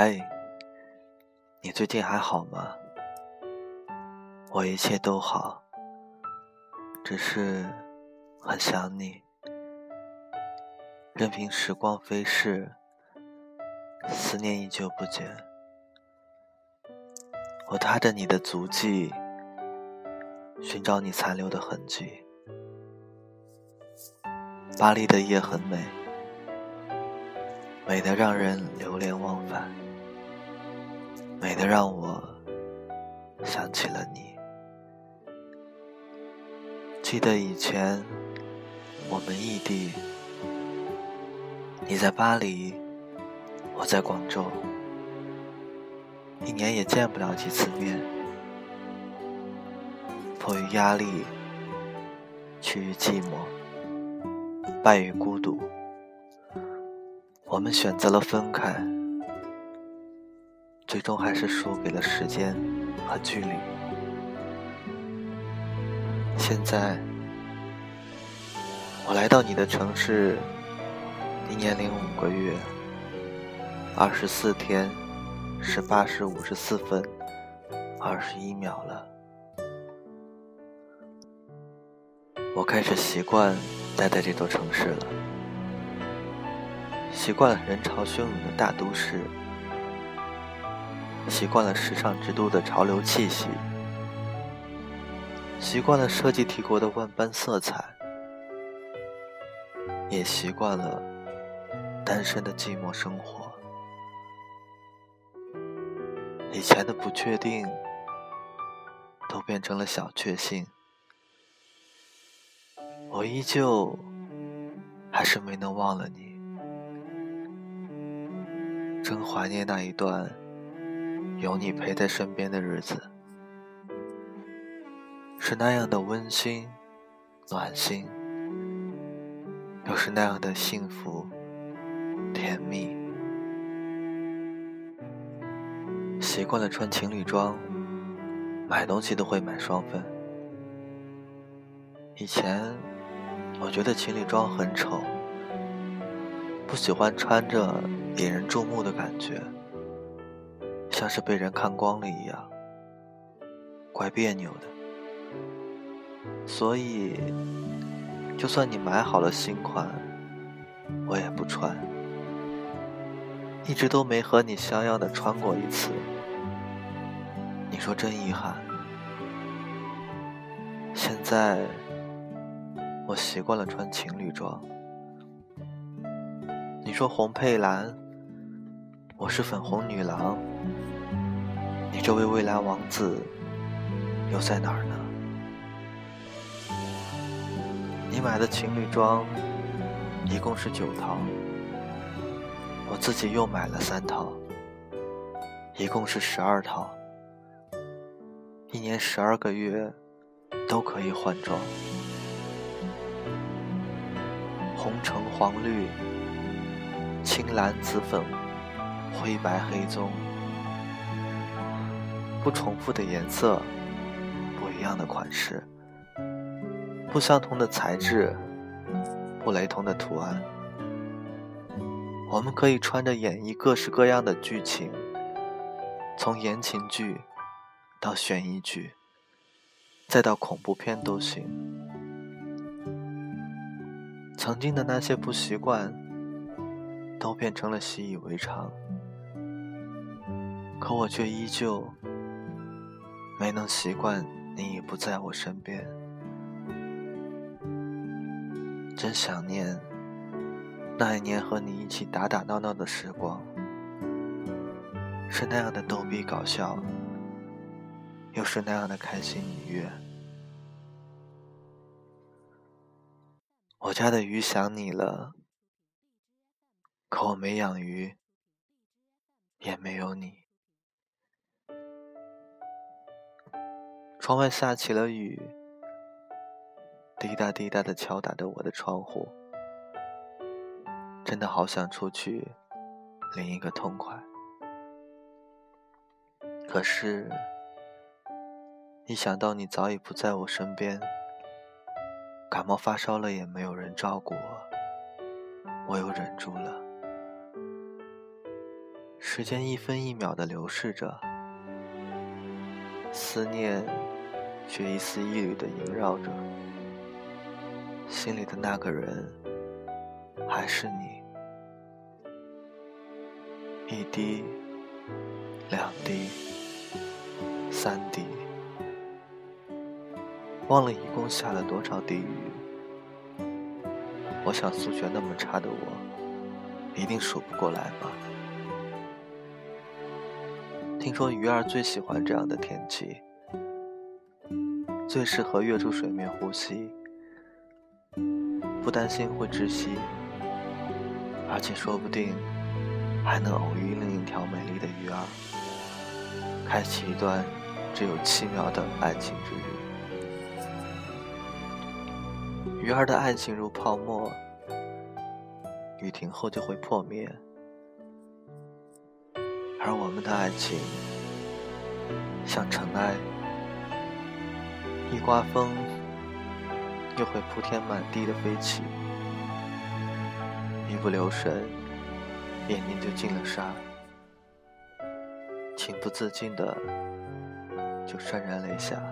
嗨，你最近还好吗？我一切都好，只是很想你。任凭时光飞逝，思念依旧不减。我踏着你的足迹，寻找你残留的痕迹。巴黎的夜很美。美得让人流连忘返，美得让我想起了你。记得以前我们异地，你在巴黎，我在广州，一年也见不了几次面。迫于压力，趋于寂寞，败于孤独。我们选择了分开，最终还是输给了时间和距离。现在，我来到你的城市，一年零五个月，二十四天，十八时五十四分，二十一秒了。我开始习惯待在这座城市了。习惯了人潮汹涌的大都市，习惯了时尚之都的潮流气息，习惯了设计帝国的万般色彩，也习惯了单身的寂寞生活。以前的不确定，都变成了小确幸。我依旧，还是没能忘了你。真怀念那一段有你陪在身边的日子，是那样的温馨、暖心，又是那样的幸福、甜蜜。习惯了穿情侣装，买东西都会买双份。以前我觉得情侣装很丑，不喜欢穿着。引人注目的感觉，像是被人看光了一样，怪别扭的。所以，就算你买好了新款，我也不穿，一直都没和你像样的穿过一次。你说真遗憾。现在，我习惯了穿情侣装。你说红配蓝。我是粉红女郎，你这位未来王子又在哪儿呢？你买的情侣装一共是九套，我自己又买了三套，一共是十二套，一年十二个月都可以换装，红橙黄绿青蓝紫粉。灰白黑棕，不重复的颜色，不一样的款式，不相同的材质，不雷同的图案。我们可以穿着演绎各式各样的剧情，从言情剧到悬疑剧，再到恐怖片都行。曾经的那些不习惯，都变成了习以为常。可我却依旧没能习惯你已不在我身边，真想念那一年和你一起打打闹闹的时光，是那样的逗逼搞笑，又是那样的开心愉悦。我家的鱼想你了，可我没养鱼，也没有你。窗外下起了雨，滴答滴答的敲打着我的窗户，真的好想出去淋一个痛快。可是，一想到你早已不在我身边，感冒发烧了也没有人照顾我，我又忍住了。时间一分一秒的流逝着，思念却一丝一缕的萦绕着，心里的那个人还是你。一滴，两滴，三滴，忘了一共下了多少滴雨。我想数学那么差的我，一定数不过来吧。听说鱼儿最喜欢这样的天气，最适合跃出水面呼吸，不担心会窒息，而且说不定。还能偶遇另一条美丽的鱼儿，开启一段只有七秒的爱情之旅。鱼儿的爱情如泡沫，雨停后就会破灭，而我们的爱情像尘埃，一刮风又会铺天满地的飞起，一不留神。眼睛就进了沙，情不自禁的就潸然泪下。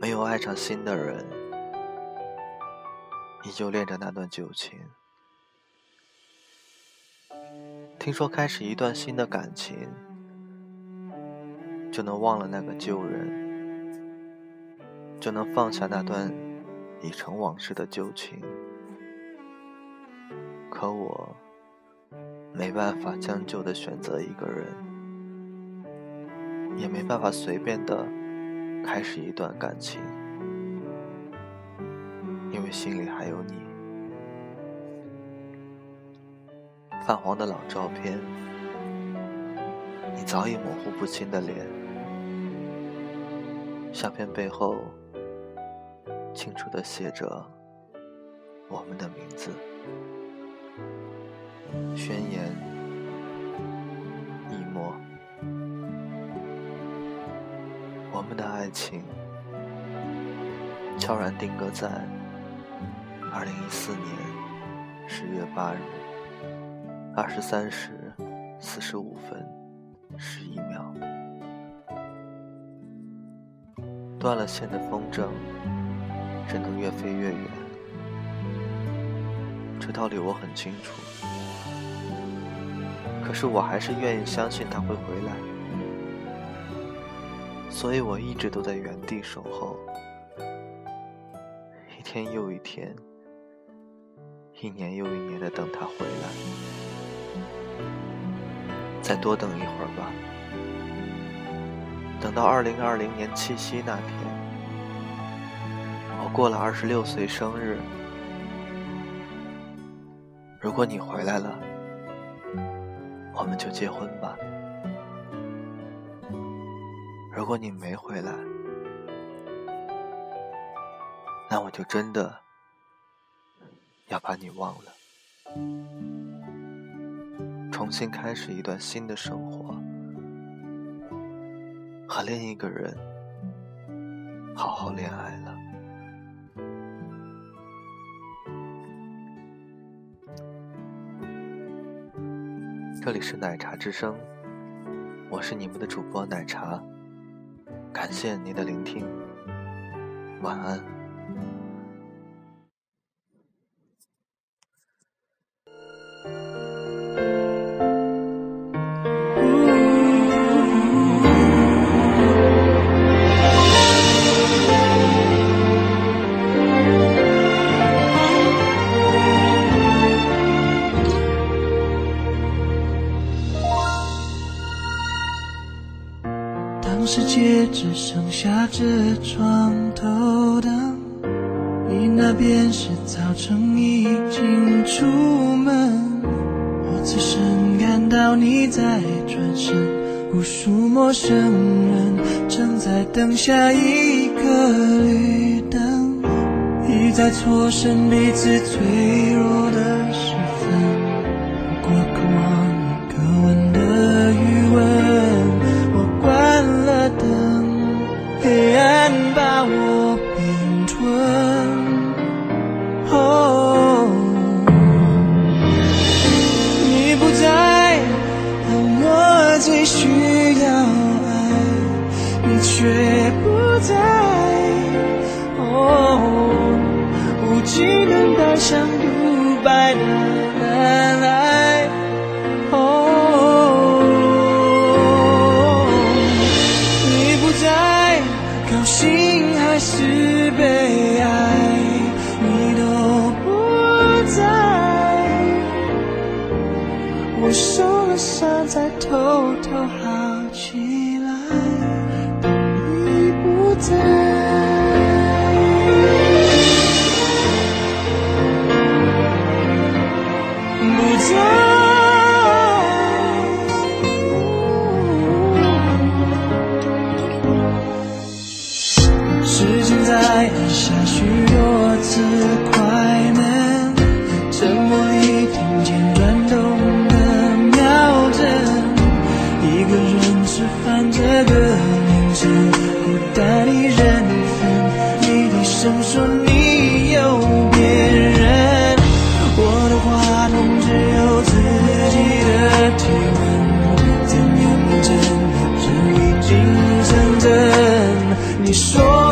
没有爱上新的人，依旧恋着那段旧情。听说开始一段新的感情，就能忘了那个旧人，就能放下那段已成往事的旧情。可我没办法将就的选择一个人，也没办法随便的开始一段感情，因为心里还有你。泛黄的老照片，你早已模糊不清的脸，相片背后清楚的写着我们的名字。宣言一抹，我们的爱情悄然定格在二零一四年十月八日二十三时四十五分十一秒。断了线的风筝只能越飞越远，这道理我很清楚。可是我还是愿意相信他会回来，所以我一直都在原地守候，一天又一天，一年又一年的等他回来。再多等一会儿吧，等到二零二零年七夕那天，我过了二十六岁生日，如果你回来了。我们就结婚吧。如果你没回来，那我就真的要把你忘了，重新开始一段新的生活，和另一个人好好恋爱了。这里是奶茶之声，我是你们的主播奶茶，感谢您的聆听，晚安。世界只剩下这床头灯，你那边是早晨已经出门。我此生感到你在转身，无数陌生人正在等下一个绿灯，一再错身彼此脆弱的却不在。哦，无尽等待像独白的难爱。哦，你不在，高兴还是悲哀，你都不在，我受了伤才偷偷好起来。不在。说